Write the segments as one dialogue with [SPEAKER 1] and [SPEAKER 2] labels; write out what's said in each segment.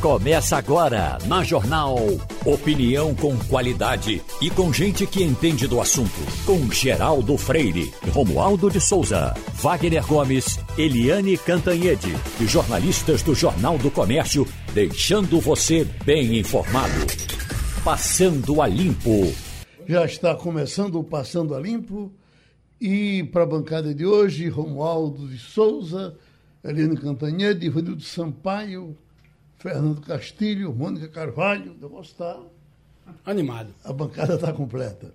[SPEAKER 1] Começa agora na Jornal. Opinião com qualidade e com gente que entende do assunto. Com Geraldo Freire, Romualdo de Souza, Wagner Gomes, Eliane Cantanhede e jornalistas do Jornal do Comércio, deixando você bem informado. Passando a Limpo.
[SPEAKER 2] Já está começando o Passando a Limpo. E para a bancada de hoje, Romualdo de Souza, Eliane Cantanhede, Ivanildo Sampaio, Fernando Castilho, Mônica Carvalho, eu estar
[SPEAKER 3] animado.
[SPEAKER 2] A bancada está completa.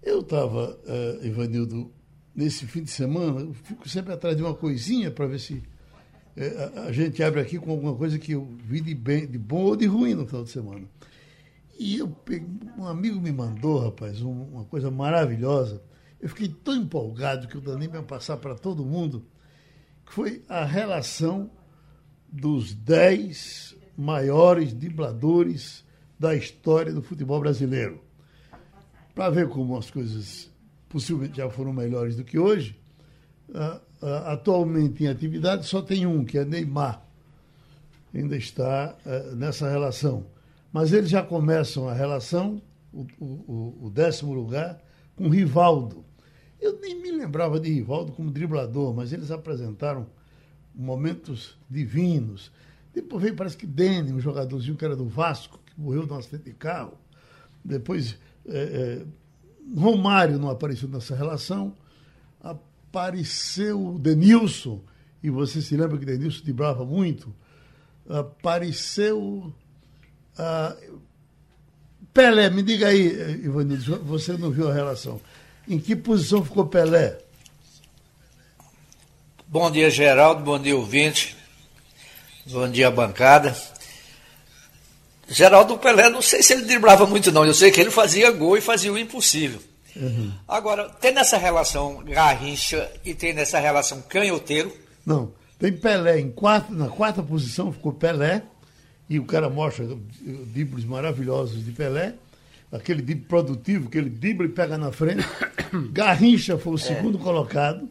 [SPEAKER 2] Eu estava, uh, Ivanildo, nesse fim de semana, eu fico sempre atrás de uma coisinha para ver se uh, a gente abre aqui com alguma coisa que eu vi de, bem, de bom ou de ruim no final de semana. E eu um amigo me mandou, rapaz, um, uma coisa maravilhosa. Eu fiquei tão empolgado que eu nem para passar para todo mundo, que foi a relação dos dez maiores dribladores da história do futebol brasileiro. Para ver como as coisas possivelmente já foram melhores do que hoje, atualmente em atividade só tem um, que é Neymar. Ainda está uh, nessa relação. Mas eles já começam a relação, o, o, o décimo lugar, com Rivaldo. Eu nem me lembrava de Rivaldo como driblador, mas eles apresentaram momentos divinos. Depois veio, parece que Dene, um jogadorzinho que era do Vasco, que morreu num acidente de carro. Depois, é, é, Romário não apareceu nessa relação. Apareceu Denilson, e você se lembra que Denilson brava muito. Apareceu. Pelé, me diga aí, Ivanildo, você não viu a relação. Em que posição ficou Pelé?
[SPEAKER 4] Bom dia, Geraldo. Bom dia, ouvinte. Bom dia, bancada. Geraldo Pelé, não sei se ele driblava muito, não. Eu sei que ele fazia gol e fazia o impossível. Uhum. Agora, tem nessa relação Garrincha e tem nessa relação Canhoteiro?
[SPEAKER 2] Não. Tem Pelé em quarto, na quarta posição ficou Pelé, e o cara mostra dribles maravilhosos de Pelé, aquele drible produtivo, aquele drible pega na frente. Garrincha foi o é. segundo colocado.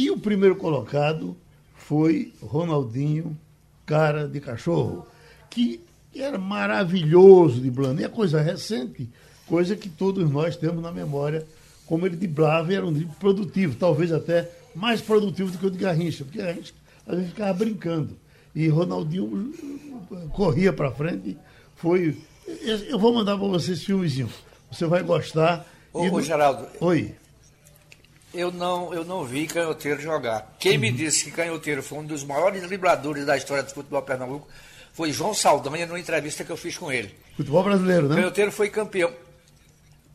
[SPEAKER 2] E o primeiro colocado foi Ronaldinho, cara de cachorro, que era maravilhoso de Blano. E é coisa recente, coisa que todos nós temos na memória, como ele driblava e era um drible produtivo, talvez até mais produtivo do que o de Garrincha, porque a gente, a gente ficava brincando. E Ronaldinho uh, corria para frente, foi. Eu vou mandar para você esse filmezinho. Você vai gostar.
[SPEAKER 4] Ô, e... ô Geraldo.
[SPEAKER 2] Oi
[SPEAKER 4] eu não, eu não vi Canhoteiro jogar. Quem uhum. me disse que Canhoteiro foi um dos maiores dribladores da história do futebol pernambuco foi João Saldanha, numa entrevista que eu fiz com ele.
[SPEAKER 2] Futebol brasileiro, né?
[SPEAKER 4] Canhoteiro foi campeão.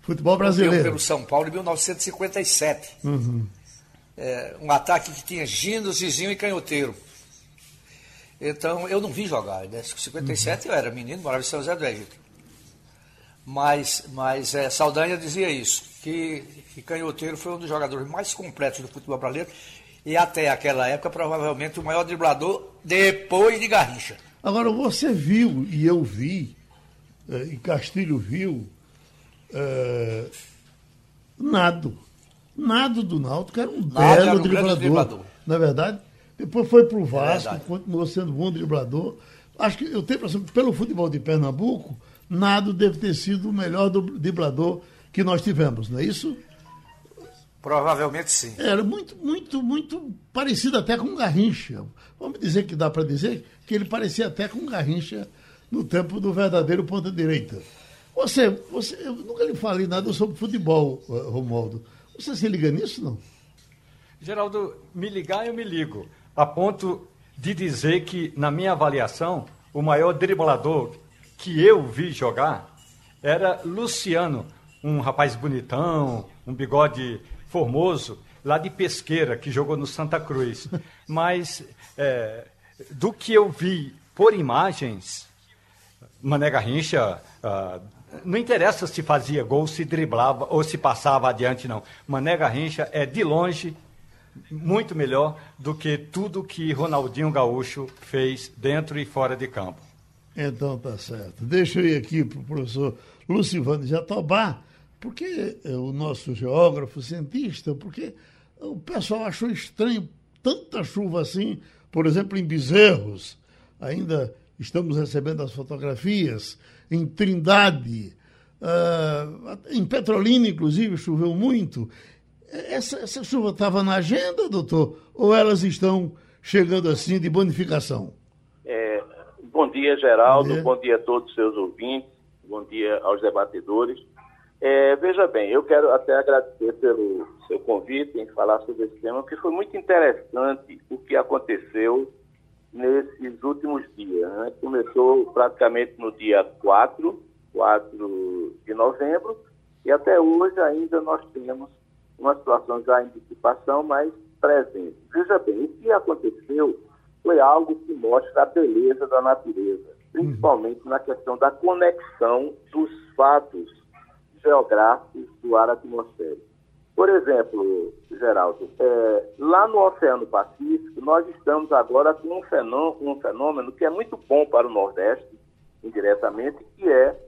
[SPEAKER 2] Futebol brasileiro. Campeão
[SPEAKER 4] pelo São Paulo em 1957. Uhum. É, um ataque que tinha Gindo, Zizinho e Canhoteiro. Então, eu não vi jogar. Em né? 57 uhum. eu era menino, morava em São José do Egito. Mas, mas é, Saldanha dizia isso, que, que Canhoteiro foi um dos jogadores mais completos do futebol brasileiro e até aquela época provavelmente o maior driblador depois de Garrincha.
[SPEAKER 2] Agora você viu e eu vi, é, e Castilho viu, é, Nado. Nado do Náutico era um Nado belo um driblador, driblador. Na é verdade, depois foi para o Vasco, é continuou sendo um bom driblador. Acho que eu tenho a impressão que pelo futebol de Pernambuco, Nado deve ter sido o melhor driblador que nós tivemos, não é isso?
[SPEAKER 4] Provavelmente sim.
[SPEAKER 2] Era muito, muito, muito parecido até com Garrincha. Vamos dizer que dá para dizer que ele parecia até com Garrincha no tempo do verdadeiro ponta-direita. Você, você, eu nunca lhe falei nada sobre futebol, eh, Romualdo. Você se liga nisso, não?
[SPEAKER 3] Geraldo, me ligar eu me ligo. A ponto de dizer que, na minha avaliação, o maior driblador que eu vi jogar era Luciano, um rapaz bonitão, um bigode formoso, lá de Pesqueira, que jogou no Santa Cruz. Mas é, do que eu vi por imagens, Mané Garrincha, ah, não interessa se fazia gol, se driblava ou se passava adiante, não. Mané Garrincha é de longe muito melhor do que tudo que Ronaldinho Gaúcho fez dentro e fora de campo.
[SPEAKER 2] Então tá certo. Deixa eu ir aqui para o professor Lucivano Jatobá, porque é o nosso geógrafo, cientista, porque o pessoal achou estranho tanta chuva assim, por exemplo, em Bezerros, ainda estamos recebendo as fotografias em Trindade, uh, em Petrolina, inclusive, choveu muito. Essa, essa chuva estava na agenda, doutor? Ou elas estão chegando assim de bonificação?
[SPEAKER 5] É, bom dia, Geraldo. Bom dia. bom dia a todos os seus ouvintes. Bom dia aos debatedores. É, veja bem, eu quero até agradecer pelo seu convite em falar sobre esse tema, porque foi muito interessante o que aconteceu nesses últimos dias. Né? Começou praticamente no dia 4, 4 de novembro, e até hoje ainda nós temos uma situação já em dissipação, mas presente. Veja bem, o que aconteceu foi algo que mostra a beleza da natureza, principalmente na questão da conexão dos fatos geográficos do ar atmosférico. Por exemplo, Geraldo, é, lá no Oceano Pacífico, nós estamos agora com um fenômeno, um fenômeno que é muito bom para o Nordeste, indiretamente, que é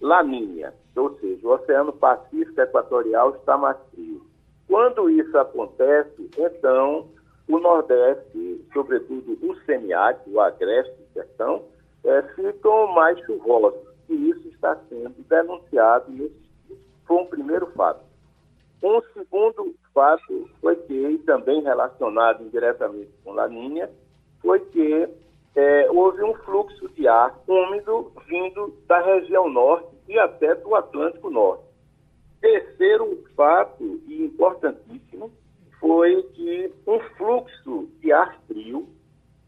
[SPEAKER 5] Laninha. Ou seja, o Oceano Pacífico Equatorial está mais frio. Quando isso acontece, então, o Nordeste, sobretudo o semiárido, o agreste, o sertão, é, ficam mais chuvosos. E isso está sendo denunciado nesse foi um primeiro fato. Um segundo fato foi que, também relacionado indiretamente com Laninha, foi que é, houve um fluxo de ar úmido vindo da região norte e até do Atlântico Norte. Terceiro fato, e importantíssimo, foi que um fluxo de ar frio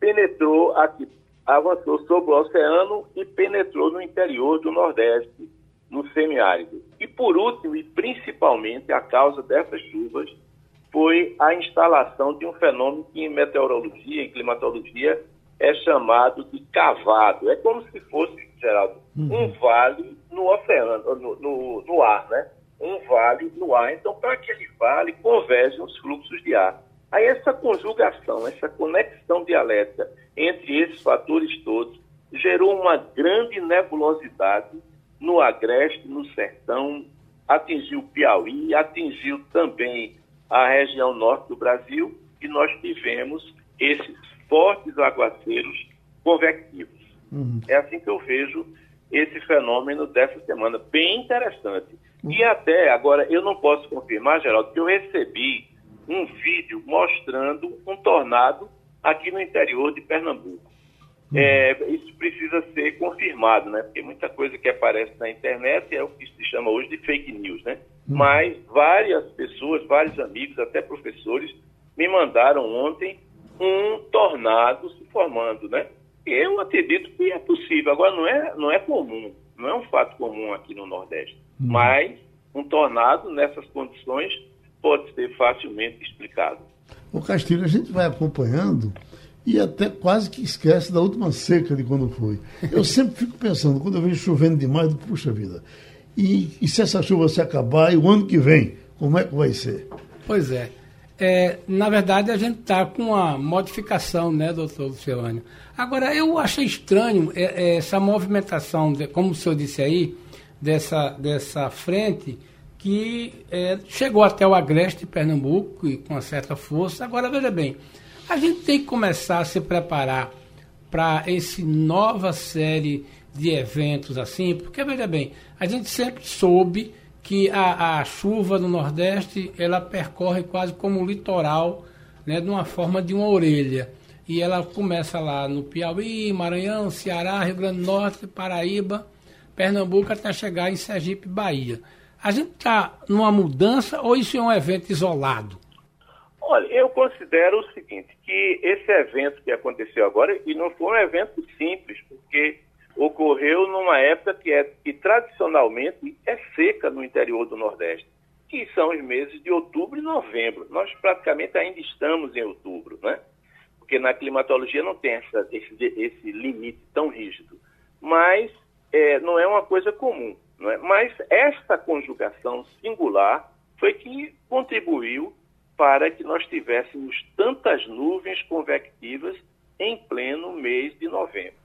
[SPEAKER 5] penetrou aqui, avançou sobre o oceano e penetrou no interior do Nordeste no semiárido. E por último, e principalmente a causa dessas chuvas, foi a instalação de um fenômeno que em meteorologia, em climatologia, é chamado de cavado. É como se fosse, Geraldo, uhum. um vale no oceano, no, no, no, ar, né? Um vale no ar. Então, para aquele vale, convergem os fluxos de ar. Aí essa conjugação, essa conexão dialética entre esses fatores todos, gerou uma grande nebulosidade no Agreste, no Sertão, atingiu o Piauí, atingiu também a região norte do Brasil e nós tivemos esses fortes aguaceiros convectivos. Uhum. É assim que eu vejo esse fenômeno dessa semana, bem interessante. Uhum. E até agora, eu não posso confirmar, Geraldo, que eu recebi um vídeo mostrando um tornado aqui no interior de Pernambuco. É, isso precisa ser confirmado, né? Porque muita coisa que aparece na internet é o que se chama hoje de fake news, né? Uhum. Mas várias pessoas, vários amigos, até professores, me mandaram ontem um tornado se formando, né? Eu acredito que é possível. Agora, não é, não é comum, não é um fato comum aqui no Nordeste. Uhum. Mas um tornado nessas condições pode ser facilmente explicado.
[SPEAKER 2] O Castilho, a gente vai acompanhando e até quase que esquece da última seca de quando foi. Eu sempre fico pensando, quando eu vejo chovendo demais, puxa vida, e, e, se essa chuva se acabar e o ano que vem, como é que vai ser?
[SPEAKER 6] Pois é. é na verdade, a gente está com uma modificação, né, doutor Luciano? Agora, eu achei estranho é, é, essa movimentação, como o senhor disse aí, dessa, dessa frente que é, chegou até o Agreste de Pernambuco e com uma certa força. Agora, veja bem, a gente tem que começar a se preparar para essa nova série de eventos assim, porque veja bem, a gente sempre soube que a, a chuva no Nordeste ela percorre quase como o litoral, né, de uma forma de uma orelha. E ela começa lá no Piauí, Maranhão, Ceará, Rio Grande do Norte, Paraíba, Pernambuco, até chegar em Sergipe, Bahia. A gente está numa mudança ou isso é um evento isolado?
[SPEAKER 5] Olha, eu considero o seguinte, que esse evento que aconteceu agora, e não foi um evento simples, porque ocorreu numa época que, é, que tradicionalmente é seca no interior do Nordeste, que são os meses de outubro e novembro. Nós praticamente ainda estamos em outubro, né? Porque na climatologia não tem essa, esse, esse limite tão rígido. Mas é, não é uma coisa comum. Não é? Mas esta conjugação singular foi que contribuiu para que nós tivéssemos tantas nuvens convectivas em pleno mês de novembro,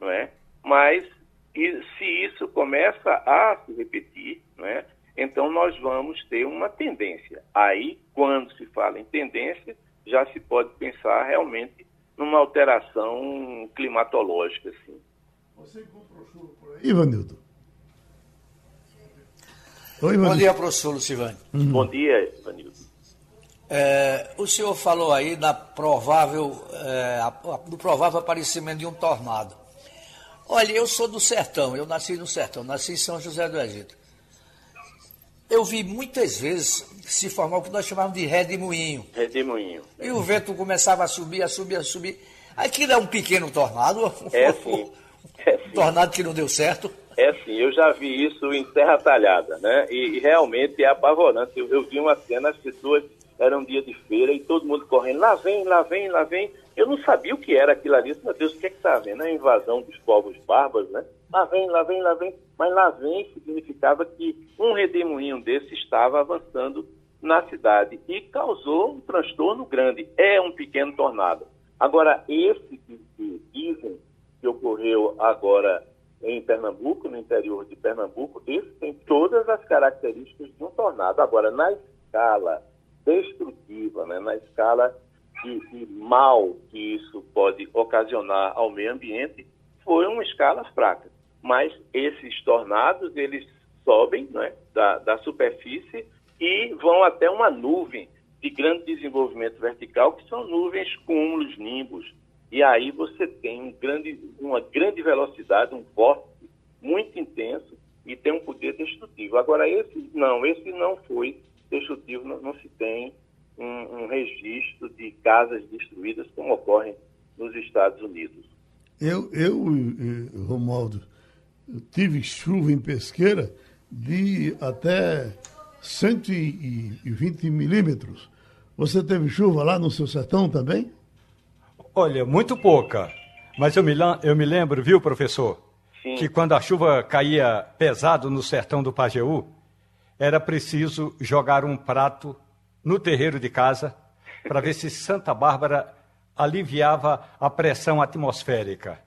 [SPEAKER 5] não é? Mas e, se isso começa a se repetir, não é? Então nós vamos ter uma tendência. Aí, quando se fala em tendência, já se pode pensar realmente numa alteração climatológica, assim.
[SPEAKER 2] Você encontrou chuva por aí, Ivanildo?
[SPEAKER 4] Oi, Bom dia, professor Lucivane.
[SPEAKER 5] Uhum. Bom dia, Ivanildo.
[SPEAKER 4] É, o senhor falou aí da provável, é, do provável aparecimento de um tornado. Olha, eu sou do sertão, eu nasci no sertão, nasci em São José do Egito. Eu vi muitas vezes se formar o que nós chamávamos de redemoinho.
[SPEAKER 5] Redemoinho.
[SPEAKER 4] E o vento começava a subir, a subir, a subir. Aquilo é um pequeno tornado.
[SPEAKER 5] É sim.
[SPEAKER 4] É sim. Tornado que não deu certo.
[SPEAKER 5] É sim, eu já vi isso em Terra Talhada, né? E, e realmente é apavorante. Eu, eu, vi uma cena, as pessoas, era um dia de feira e todo mundo correndo, lá vem, lá vem, lá vem. Eu não sabia o que era aquilo ali. Meu Deus, o que é que está vendo? É a invasão dos povos bárbaros, né? Lá vem, lá vem, lá vem. Mas lá vem significava que um redemoinho desse estava avançando na cidade e causou um transtorno grande. É um pequeno tornado. Agora, esse que dizem que ocorreu agora em Pernambuco, no interior de Pernambuco, esse tem todas as características de um tornado. Agora, na escala destrutiva, né, na escala de, de mal que isso pode ocasionar ao meio ambiente, foi uma escala fraca. Mas esses tornados, eles sobem né, da, da superfície e vão até uma nuvem de grande desenvolvimento vertical, que são nuvens cúmulos, nimbos. E aí você tem um grande, uma grande velocidade, um vórtice muito intenso e tem um poder destrutivo. Agora, esse não, esse não foi destrutivo, não, não se tem um, um, registro de casas destruídas como ocorre nos Estados Unidos.
[SPEAKER 2] Eu, eu Romualdo, eu tive chuva em pesqueira de até 120 milímetros. Você teve chuva lá no seu sertão também?
[SPEAKER 3] Olha, muito pouca. Mas eu me, eu me lembro, viu, professor, Sim. que quando a chuva caía pesado no sertão do Pajeú, era preciso jogar um prato no terreiro de casa para ver se Santa Bárbara aliviava a pressão atmosférica.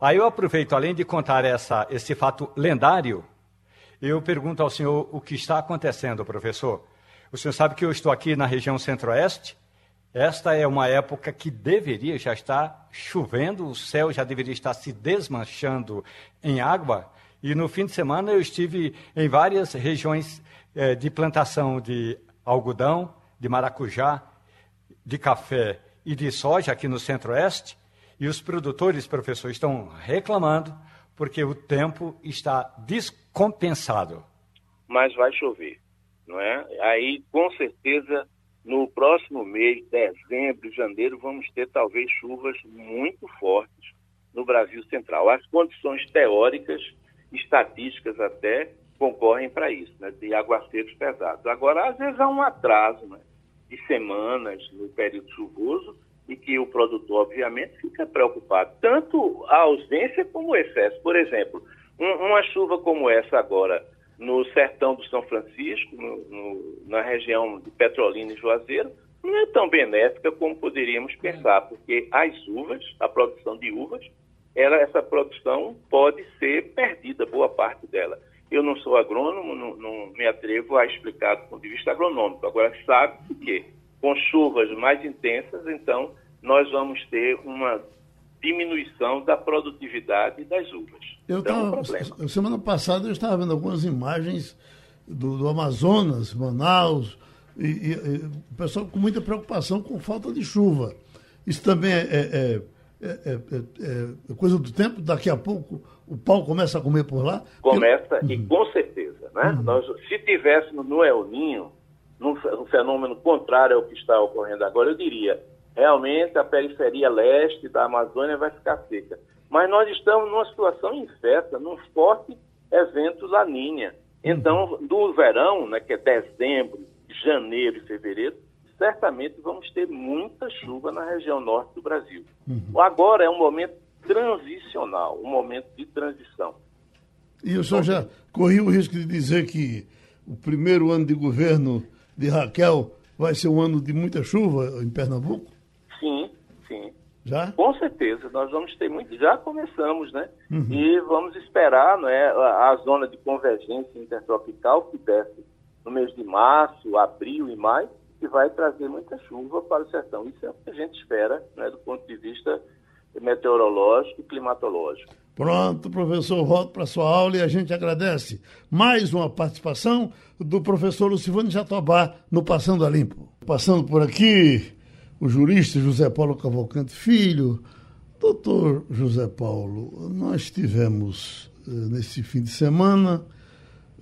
[SPEAKER 3] Aí eu aproveito, além de contar essa, esse fato lendário, eu pergunto ao senhor o que está acontecendo, professor. O senhor sabe que eu estou aqui na região centro-oeste. Esta é uma época que deveria já estar chovendo, o céu já deveria estar se desmanchando em água. E no fim de semana eu estive em várias regiões eh, de plantação de algodão, de maracujá, de café e de soja aqui no centro-oeste. E os produtores, professor, estão reclamando porque o tempo está descompensado.
[SPEAKER 5] Mas vai chover, não é? Aí, com certeza, no próximo mês, dezembro, janeiro, vamos ter talvez chuvas muito fortes no Brasil Central. As condições teóricas, estatísticas até, concorrem para isso, né, de aguaceiros pesados. Agora, às vezes há um atraso né, de semanas no período chuvoso, e que o produtor, obviamente, fica preocupado. Tanto a ausência como o excesso. Por exemplo, um, uma chuva como essa agora no sertão do São Francisco, no, no, na região de Petrolina e Juazeiro, não é tão benéfica como poderíamos pensar, porque as uvas, a produção de uvas, ela, essa produção pode ser perdida, boa parte dela. Eu não sou agrônomo, não, não me atrevo a explicar do ponto de vista agronômico. Agora, sabe que com chuvas mais intensas, então nós vamos ter uma diminuição da produtividade das uvas.
[SPEAKER 2] Eu então, tava, é semana passada eu estava vendo algumas imagens do, do Amazonas, Manaus, e, e, e, o pessoal com muita preocupação com falta de chuva. Isso também é, é, é, é coisa do tempo? Daqui a pouco o pau começa a comer por lá?
[SPEAKER 5] Começa, Eu... e uhum. com certeza. Né? Uhum. Nós, se tivéssemos no El Ninho, num, fenômeno contrário ao que está ocorrendo agora, eu diria, realmente a periferia leste da Amazônia vai ficar seca. Mas nós estamos numa situação incerta, num forte evento laninha. Então, do verão, né, que é dezembro, janeiro e fevereiro, certamente vamos ter muita chuva na região norte do Brasil. Uhum. Agora é um momento transicional, um momento de transição.
[SPEAKER 2] E o senhor já correu o risco de dizer que o primeiro ano de governo de Raquel vai ser um ano de muita chuva em Pernambuco?
[SPEAKER 5] Sim, sim.
[SPEAKER 2] Já?
[SPEAKER 5] Com certeza, nós vamos ter muito. Já começamos, né? Uhum. E vamos esperar não é, a, a zona de convergência intertropical que desce no mês de março, abril e maio, que vai trazer muita chuva para o sertão. Isso é o que a gente espera né, do ponto de vista meteorológico e climatológico.
[SPEAKER 2] Pronto, professor, volto para sua aula e a gente agradece mais uma participação do professor Lucivano Jatobá no Passando a Limpo. Passando por aqui, o jurista José Paulo Cavalcante Filho. Doutor José Paulo, nós tivemos eh, nesse fim de semana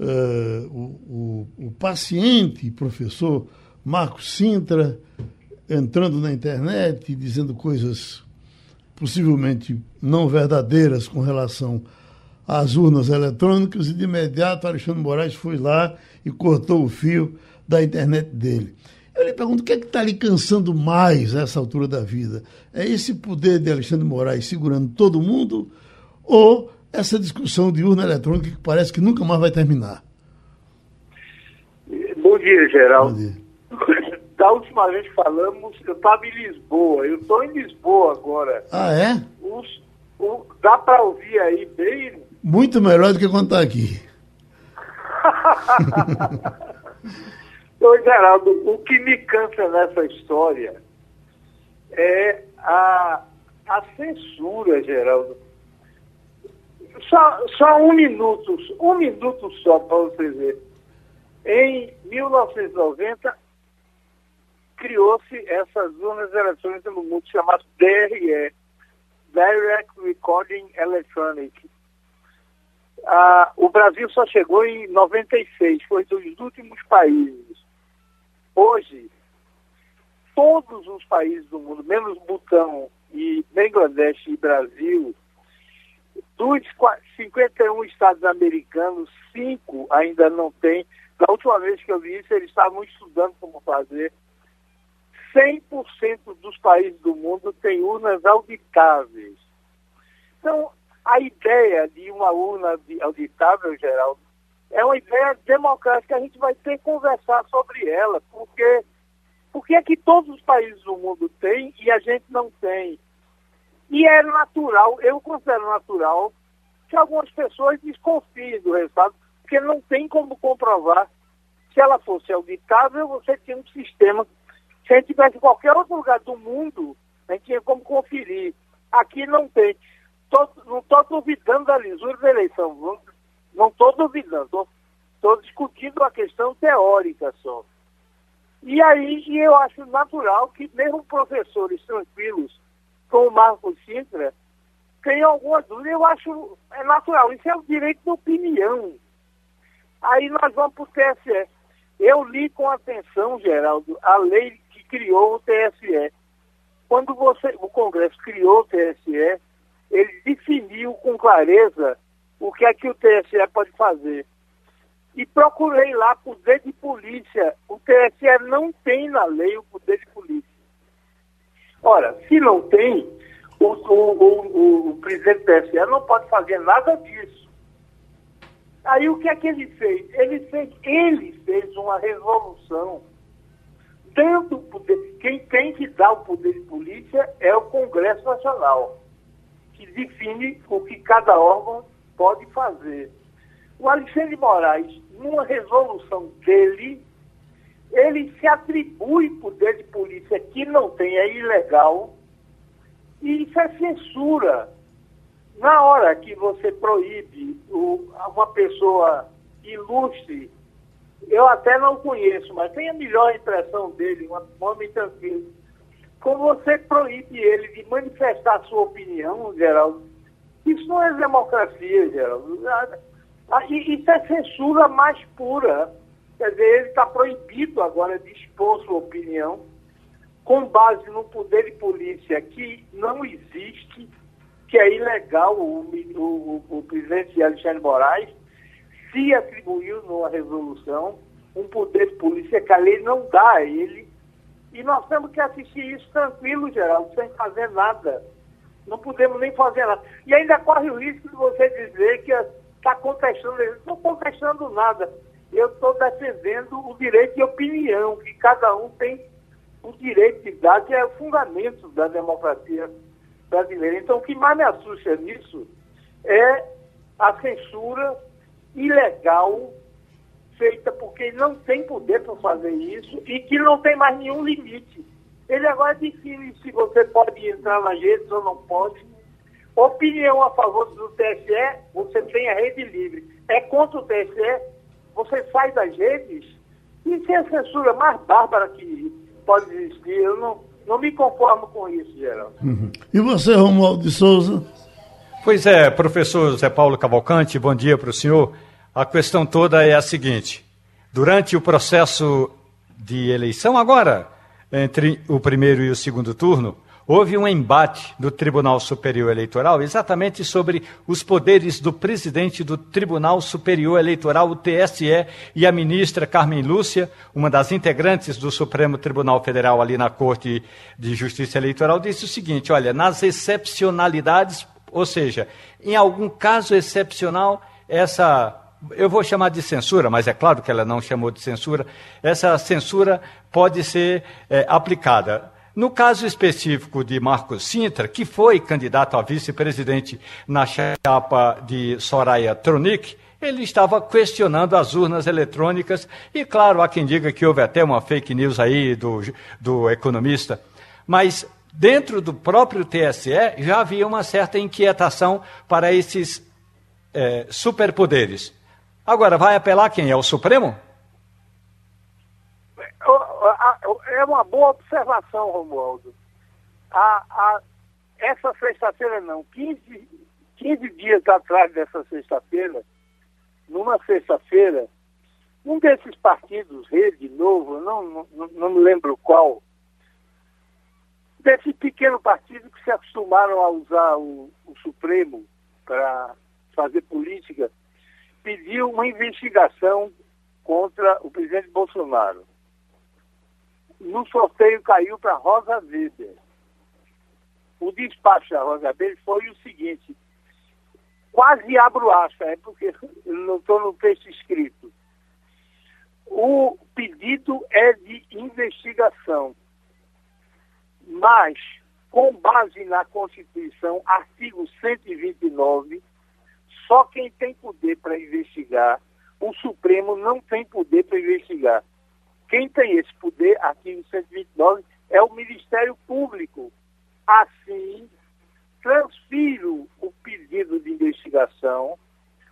[SPEAKER 2] eh, o, o, o paciente professor Marcos Sintra entrando na internet e dizendo coisas possivelmente não verdadeiras com relação às urnas eletrônicas, e de imediato Alexandre Moraes foi lá e cortou o fio da internet dele. Eu lhe pergunto, o que é que está lhe cansando mais a essa altura da vida? É esse poder de Alexandre Moraes segurando todo mundo ou essa discussão de urna eletrônica que parece que nunca mais vai terminar?
[SPEAKER 7] Bom dia, Geraldo. Bom dia. Da última vez que falamos, eu estava em Lisboa. Eu estou em Lisboa agora.
[SPEAKER 2] Ah, é?
[SPEAKER 7] Os, o, dá para ouvir aí bem?
[SPEAKER 2] Muito melhor do que quando está aqui.
[SPEAKER 7] Ô, Geraldo, o que me cansa nessa história é a, a censura, Geraldo. Só, só um minuto, um minuto só para você ver. Em 1990, criou-se essas urnas eletrônicas no mundo chamadas DRE, Direct Recording Electronic. Ah, o Brasil só chegou em 96, foi dos últimos países. Hoje, todos os países do mundo, menos Butão e Bangladesh e Brasil, dos 51 estados americanos, cinco ainda não têm. Da última vez que eu vi isso, eles estavam estudando como fazer 100% dos países do mundo têm urnas auditáveis. Então, a ideia de uma urna auditável, Geraldo, é uma ideia democrática. A gente vai ter que conversar sobre ela, porque porque é que todos os países do mundo têm e a gente não tem. E é natural, eu considero natural, que algumas pessoas desconfiem do resultado, porque não tem como comprovar. Se ela fosse auditável, você tinha um sistema se a gente tivesse em qualquer outro lugar do mundo, a gente tinha como conferir. Aqui não tem. Tô, não estou duvidando da lisura da eleição. Não estou duvidando. Estou discutindo a questão teórica só. E aí e eu acho natural que mesmo professores tranquilos, como o Marcos Sintra, tenham alguma dúvida. Eu acho é natural. Isso é o direito de opinião. Aí nós vamos para o TSE. Eu li com atenção, Geraldo, a lei criou o TSE. Quando você, o Congresso criou o TSE, ele definiu com clareza o que é que o TSE pode fazer. E procurei lá poder de polícia. O TSE não tem na lei o poder de polícia. Ora, se não tem, o, o, o, o presidente do TSE não pode fazer nada disso. Aí o que é que ele fez? Ele fez, ele fez uma resolução dando poder. Quem tem que dar o poder de polícia é o Congresso Nacional, que define o que cada órgão pode fazer. O Alexandre Moraes, numa resolução dele, ele se atribui poder de polícia que não tem, é ilegal, e isso é censura. Na hora que você proíbe o, uma pessoa ilustre eu até não conheço, mas tenho a melhor impressão dele, um homem tranquilo. Como você proíbe ele de manifestar sua opinião, Geraldo, isso não é democracia, Geraldo. Ah, isso é censura mais pura. Quer dizer, ele está proibido agora de expor sua opinião com base no poder de polícia que não existe, que é ilegal o, o, o presidente Alexandre Moraes se atribuiu numa resolução um poder de polícia que a lei não dá a ele. E nós temos que assistir isso tranquilo, Geraldo, sem fazer nada. Não podemos nem fazer nada. E ainda corre o risco de você dizer que está contestando. Não estou contestando nada. Eu estou defendendo o direito de opinião, que cada um tem o direito de dar, que é o fundamento da democracia brasileira. Então, o que mais me assusta nisso é a censura ilegal feita porque ele não tem poder para fazer isso e que não tem mais nenhum limite. Ele agora define se você pode entrar nas redes ou não pode. Opinião a favor do TSE, você tem a rede livre. É contra o TSE, você sai das redes. Isso é a censura mais bárbara que pode existir. Eu não, não me conformo com isso, Geraldo.
[SPEAKER 2] Uhum. E você, Romualdo de Souza?
[SPEAKER 3] Pois é, professor Zé Paulo Cavalcante, bom dia para o senhor. A questão toda é a seguinte: durante o processo de eleição agora, entre o primeiro e o segundo turno, houve um embate do Tribunal Superior Eleitoral exatamente sobre os poderes do presidente do Tribunal Superior Eleitoral, o TSE, e a ministra Carmen Lúcia, uma das integrantes do Supremo Tribunal Federal ali na Corte de Justiça Eleitoral, disse o seguinte: olha, nas excepcionalidades, ou seja, em algum caso excepcional, essa eu vou chamar de censura, mas é claro que ela não chamou de censura, essa censura pode ser é, aplicada. No caso específico de Marcos Sintra, que foi candidato a vice-presidente na chapa de Soraya Tronic, ele estava questionando as urnas eletrônicas e, claro, há quem diga que houve até uma fake news aí do, do economista. Mas dentro do próprio TSE já havia uma certa inquietação para esses é, superpoderes. Agora, vai apelar quem? É o Supremo?
[SPEAKER 7] é uma boa observação, Romualdo. A, a, essa sexta-feira não, 15, 15 dias atrás dessa sexta-feira, numa sexta-feira, um desses partidos, Rede Novo, não, não, não me lembro qual, desse pequeno partido que se acostumaram a usar o, o Supremo para fazer política, pediu uma investigação contra o presidente Bolsonaro no sorteio caiu para Rosa Weber. O despacho da Rosa Weber foi o seguinte, quase abro aspas, é porque não estou no texto escrito. O pedido é de investigação, mas com base na Constituição, artigo 129, só quem tem poder para investigar, o Supremo não tem poder para investigar. Quem tem esse poder, artigo 129, é o Ministério Público. Assim, transfiro o pedido de investigação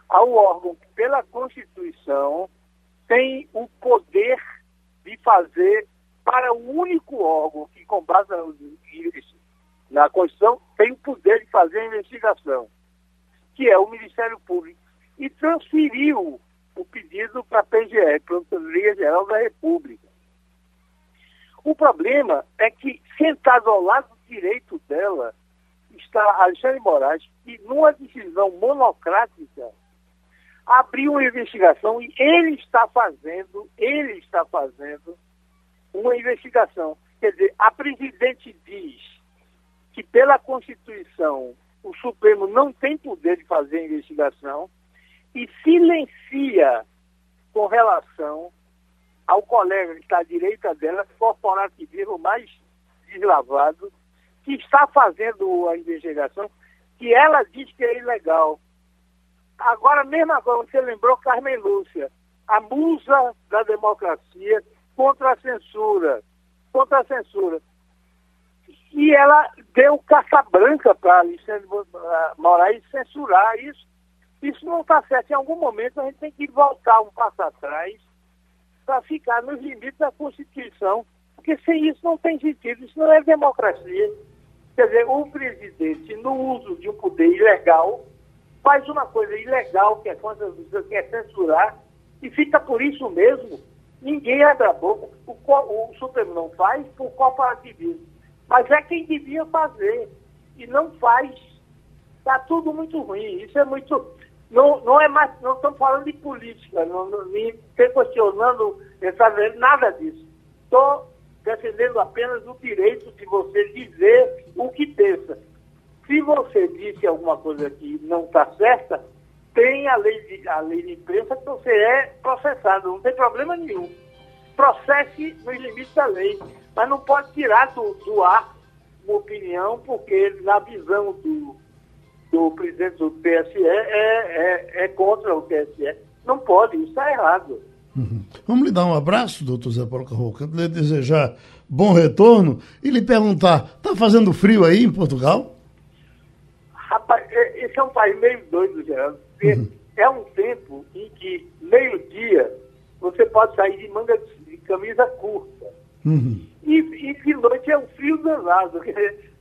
[SPEAKER 7] ao órgão que, pela Constituição, tem o poder de fazer para o único órgão que, com base na Constituição, tem o poder de fazer a investigação, que é o Ministério Público. E transferiu o pedido para a PGR, Procuradoria Geral da República. O problema é que, sentado ao lado direito dela, está Alexandre Moraes, que, numa decisão monocrática, abriu uma investigação e ele está fazendo, ele está fazendo uma investigação. Quer dizer, a presidente diz que, pela Constituição, o Supremo não tem poder de fazer investigação, e silencia com relação ao colega que está à direita dela, corporativismo mais deslavado, que está fazendo a investigação, que ela diz que é ilegal. Agora, mesmo agora, você lembrou Carmen Lúcia, a musa da democracia contra a censura. Contra a censura. E ela deu caça branca para Alexandre Moraes censurar isso isso não está certo. Em algum momento a gente tem que voltar um passo atrás para ficar nos limites da Constituição, porque sem isso não tem sentido, isso não é democracia. Quer dizer, o presidente, no uso de um poder ilegal, faz uma coisa ilegal, que é contra a quer censurar, e fica por isso mesmo. Ninguém abre a boca. O, o Supremo não faz por corporativismo. Mas é quem devia fazer. E não faz. Está tudo muito ruim. Isso é muito. Não, não é mais, não estamos falando de política, não, não, nem questionando nada disso. Estou defendendo apenas o direito de você dizer o que pensa. Se você disse alguma coisa que não está certa, tem a lei, de, a lei de imprensa que você é processado, não tem problema nenhum. Processe nos limites da lei, mas não pode tirar do, do ar uma opinião, porque na visão do, do presidente do TSE é, é, é contra o TSE. Não pode, isso está errado.
[SPEAKER 2] Uhum. Vamos lhe dar um abraço, doutor Zé Paulo Carrocanto, lhe desejar bom retorno e lhe perguntar, está fazendo frio aí em Portugal?
[SPEAKER 7] Rapaz, esse é um país meio doido, Geraldo. Uhum. É um tempo em que, meio-dia, você pode sair de manga de camisa curta. Uhum. E, e de noite é um frio danado.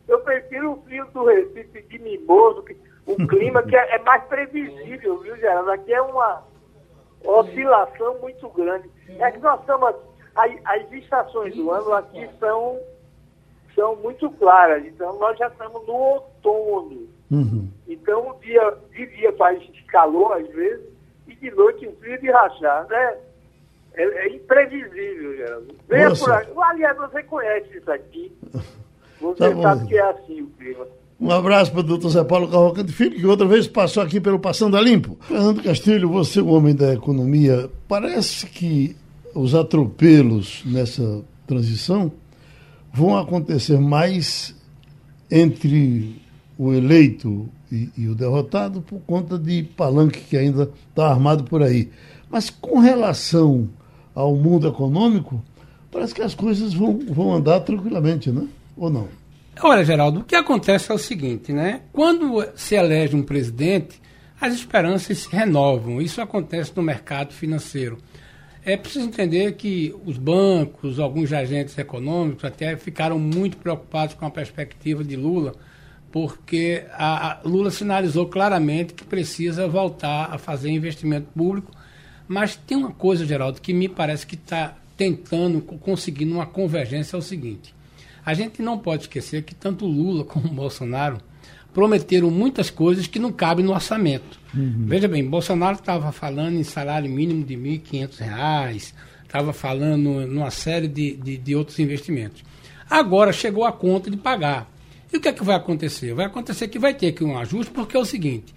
[SPEAKER 7] Eu prefiro o frio do Recife de Mimoso, que, o clima que é, é, mais previsível, viu, Geraldo? Aqui é uma oscilação muito grande. É que nós estamos. As, as estações do ano aqui são, são muito claras. Então, nós já estamos no outono. Uhum. Então, o dia, de dia faz calor às vezes, e de noite um frio de rachar, né? É, é imprevisível, Geraldo. Venha Nossa. por aí. Aliás, você conhece isso aqui. Você tá sabe que é assim o clima.
[SPEAKER 2] Um abraço para o doutor Zé Paulo Cavalcante Filho, que outra vez passou aqui pelo Passando a Limpo. Fernando Castilho, você, o homem da economia, parece que os atropelos nessa transição vão acontecer mais entre o eleito e, e o derrotado por conta de palanque que ainda está armado por aí. Mas com relação ao mundo econômico, parece que as coisas vão, vão andar tranquilamente, né? Ou não?
[SPEAKER 6] Olha, Geraldo, o que acontece é o seguinte, né? Quando se elege um presidente, as esperanças se renovam. Isso acontece no mercado financeiro. É preciso entender que os bancos, alguns agentes econômicos até ficaram muito preocupados com a perspectiva de Lula, porque a, a Lula sinalizou claramente que precisa voltar a fazer investimento público. Mas tem uma coisa, Geraldo, que me parece que está tentando, conseguindo uma convergência, é o seguinte. A gente não pode esquecer que tanto Lula como Bolsonaro prometeram muitas coisas que não cabem no orçamento. Uhum. Veja bem, Bolsonaro estava falando em salário mínimo de R$ 1.500, estava falando numa série de, de, de, outros investimentos. Agora chegou a conta de pagar. E o que é que vai acontecer? Vai acontecer que vai ter que um ajuste, porque é o seguinte: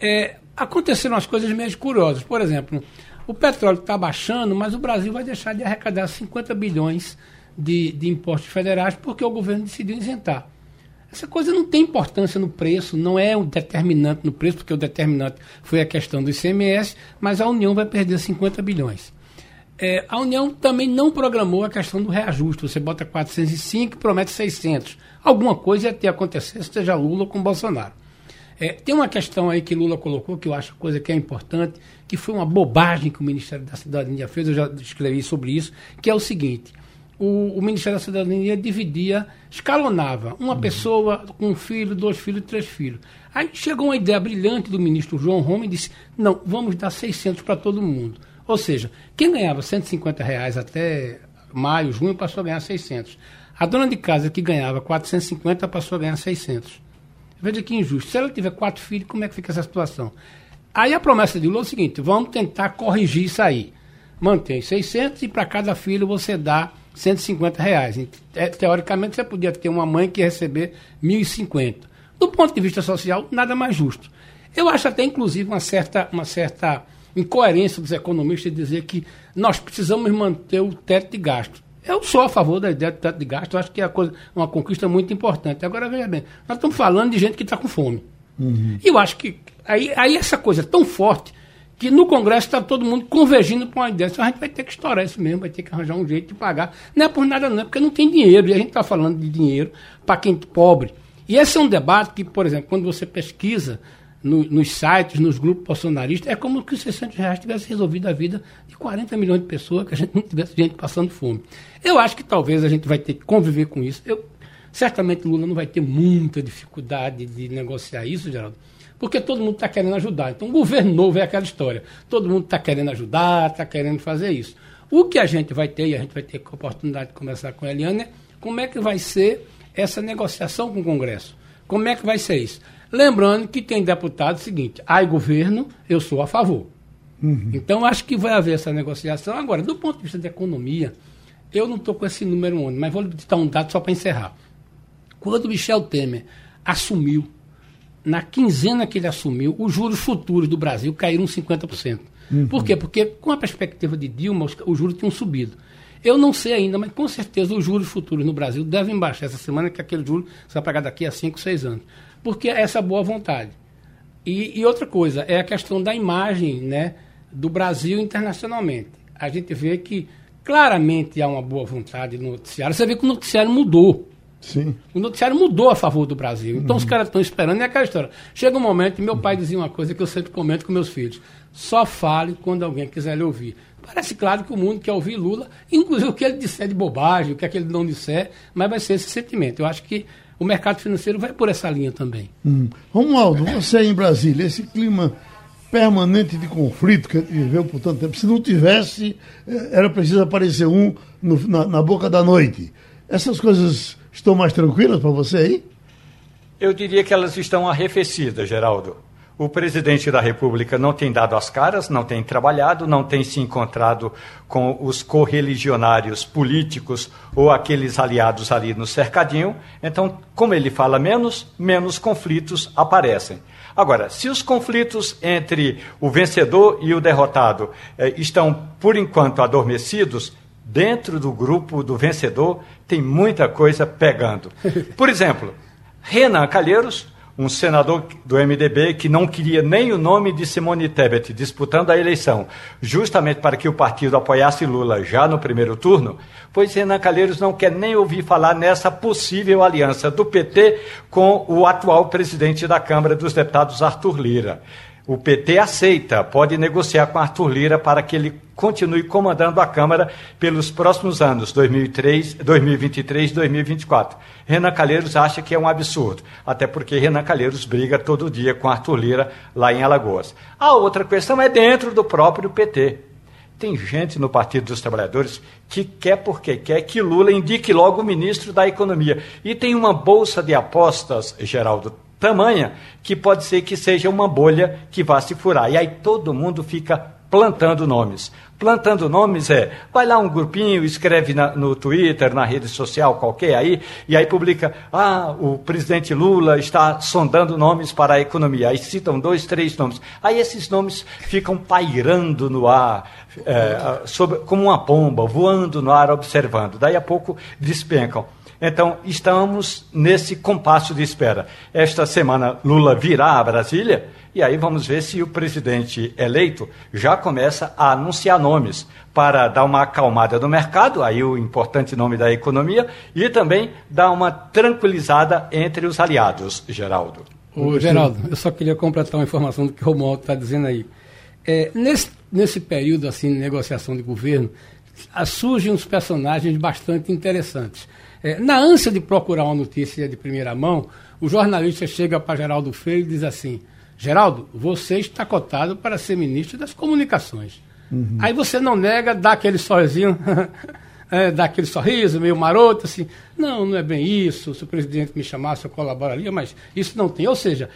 [SPEAKER 6] é, aconteceram as coisas meio curiosas. Por exemplo, o petróleo está baixando, mas o Brasil vai deixar de arrecadar 50 bilhões de, de impostos federais porque o governo decidiu isentar. Essa coisa não tem importância no preço, não é um determinante no preço, porque o determinante foi a questão do ICMS, mas a União vai perder 50 bilhões. É, a União também não programou a questão do reajuste. Você bota 405 e promete 600. Alguma coisa ia ter acontecer, seja Lula com Bolsonaro. É, tem uma questão aí que Lula colocou, que eu acho coisa que é importante, que foi uma bobagem que o Ministério da Cidadania fez, eu já escrevi sobre isso, que é o seguinte: o, o, Ministério da Cidadania dividia, escalonava uma uhum. pessoa com um filho, dois filhos, três filhos. Aí chegou uma ideia brilhante do ministro João Roma e disse: não, vamos dar 600 para todo mundo. Ou seja, quem ganhava 150 reais até maio, junho, passou a ganhar 600. A dona de casa que ganhava 450 passou a ganhar 600. Veja que injusto. Se ela tiver quatro filhos, como é que fica essa situação? Aí a promessa de Lula é o seguinte: vamos tentar corrigir isso aí. Mantém 600 e para cada filho você dá 150 reais. É, teoricamente, você podia ter uma mãe que receber 1.050. Do ponto de vista social, nada mais justo. Eu acho até, inclusive, uma certa, uma certa incoerência dos economistas dizer que nós precisamos manter o teto de gasto. Eu sou a favor da ideia do teto de gasto, acho que é coisa, uma conquista muito importante. Agora, veja bem, nós estamos falando de gente que está com fome. Uhum. E eu acho que aí, aí essa coisa é tão forte que no Congresso está todo mundo convergindo para uma ideia. Então a gente vai ter que estourar isso mesmo, vai ter que arranjar um jeito de pagar. Não é por nada, não, é porque não tem dinheiro. E a gente está falando de dinheiro para quem é pobre. E esse é um debate que, por exemplo, quando você pesquisa no, nos sites, nos grupos bolsonaristas, é como que os 600 reais tivesse resolvido a vida de 40 milhões de pessoas, que a gente não tivesse gente passando fome. Eu acho que talvez a gente vai ter que conviver com isso. Eu, certamente Lula não vai ter muita dificuldade de negociar isso, Geraldo porque todo mundo está querendo ajudar. Então, o governo novo é aquela história. Todo mundo está querendo ajudar, está querendo fazer isso. O que a gente vai ter, e a gente vai ter a oportunidade de conversar com a Eliane, é como é que vai ser essa negociação com o Congresso. Como é que vai ser isso? Lembrando que tem deputado seguinte, ai governo, eu sou a favor. Uhum. Então, acho que vai haver essa negociação. Agora, do ponto de vista da economia, eu não estou com esse número onde, mas vou dar um dado só para encerrar. Quando Michel Temer assumiu na quinzena que ele assumiu, os juros futuros do Brasil caíram 50%. Uhum. Por quê? Porque com a perspectiva de Dilma, os, os juros tinham subido. Eu não sei ainda, mas com certeza os juros futuros no Brasil devem baixar essa semana, que aquele juro vai pagar daqui a 5, 6 anos. Porque é essa boa vontade. E, e, outra coisa, é a questão da imagem né, do Brasil internacionalmente. A gente vê que claramente há uma boa vontade no noticiário. Você vê que o noticiário mudou. Sim. O noticiário mudou a favor do Brasil. Então uhum. os caras estão esperando, é aquela história. Chega um momento, e meu pai dizia uma coisa que eu sempre comento com meus filhos: só fale quando alguém quiser lhe ouvir. Parece claro que o mundo quer ouvir Lula, inclusive o que ele disser de bobagem, o que, é que ele não disser, mas vai ser esse sentimento. Eu acho que o mercado financeiro vai por essa linha também.
[SPEAKER 2] Hum. Romualdo, você em Brasília, esse clima permanente de conflito que viveu por tanto tempo, se não tivesse, eh, era preciso aparecer um no, na, na boca da noite. Essas coisas estão mais tranquilas para você aí?
[SPEAKER 3] Eu diria que elas estão arrefecidas, Geraldo. O presidente da República não tem dado as caras, não tem trabalhado, não tem se encontrado com os correligionários políticos ou aqueles aliados ali no cercadinho. Então, como ele fala menos, menos conflitos aparecem. Agora, se os conflitos entre o vencedor e o derrotado eh, estão, por enquanto, adormecidos, dentro do grupo do vencedor tem muita coisa pegando. Por exemplo, Renan Calheiros um senador do MDB que não queria nem o nome de Simone Tebet disputando a eleição, justamente para que o partido apoiasse Lula já no primeiro turno, pois Renan Calheiros não quer nem ouvir falar nessa possível aliança do PT com o atual presidente da Câmara dos Deputados, Arthur Lira. O PT aceita, pode negociar com Arthur Lira para que ele continue comandando a Câmara pelos próximos anos, 2003, 2023 e 2024. Renan Calheiros acha que é um absurdo, até porque Renan Calheiros briga todo dia com Arthur Lira lá em Alagoas. A outra questão é dentro do próprio PT. Tem gente no Partido dos Trabalhadores que quer porque quer que Lula indique logo o ministro da Economia. E tem uma bolsa de apostas, Geraldo, tamanha que pode ser que seja uma bolha que vá se furar. E aí todo mundo fica plantando nomes. Plantando nomes é, vai lá um grupinho, escreve na, no Twitter, na rede social qualquer aí, e aí publica, ah, o presidente Lula está sondando nomes para a economia. Aí citam dois, três nomes. Aí esses nomes ficam pairando no ar, é, sobre, como uma pomba, voando no ar, observando. Daí a pouco despencam. Então, estamos nesse compasso de espera. Esta semana, Lula virá a Brasília e aí vamos ver se o presidente eleito já começa a anunciar nomes para dar uma acalmada no mercado, aí o importante nome da economia, e também dar uma tranquilizada entre os aliados, Geraldo.
[SPEAKER 6] Ô, Geraldo, eu só queria completar uma informação do que o Romualdo está dizendo aí. É, nesse, nesse período assim, de negociação de governo, surgem uns personagens bastante interessantes. É, na ânsia de procurar uma notícia de primeira mão, o jornalista chega para Geraldo Freire e diz assim: Geraldo, você está cotado para ser ministro das comunicações. Uhum. Aí você não nega, dá aquele sorrisinho, é, dá aquele sorriso meio maroto, assim. Não, não é bem isso. Se o presidente me chamasse, eu colaboraria, mas isso não tem. Ou seja,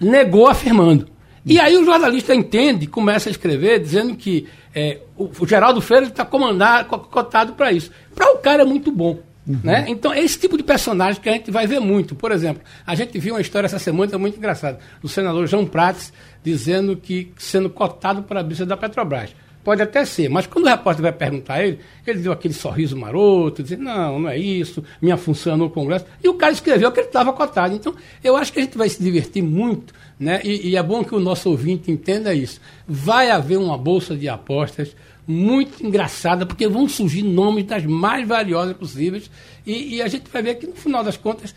[SPEAKER 6] negou afirmando. E aí o jornalista entende, começa a escrever, dizendo que é, o, o Geraldo Freire está cotado para isso. Para o cara é muito bom. Uhum. Né? Então, é esse tipo de personagem que a gente vai ver muito. Por exemplo, a gente viu uma história essa semana muito engraçada, do senador João Prates dizendo que sendo cotado para a bicha da Petrobras. Pode até ser, mas quando o repórter vai perguntar a ele, ele deu aquele sorriso maroto, dizendo, não, não é isso, minha função é no Congresso. E o cara escreveu que ele estava cotado. Então, eu acho que a gente vai se divertir muito, né? E, e é bom que o nosso ouvinte entenda isso. Vai haver uma bolsa de apostas muito engraçada, porque vão surgir nomes das mais valiosas possíveis, e, e a gente vai ver que, no final das contas,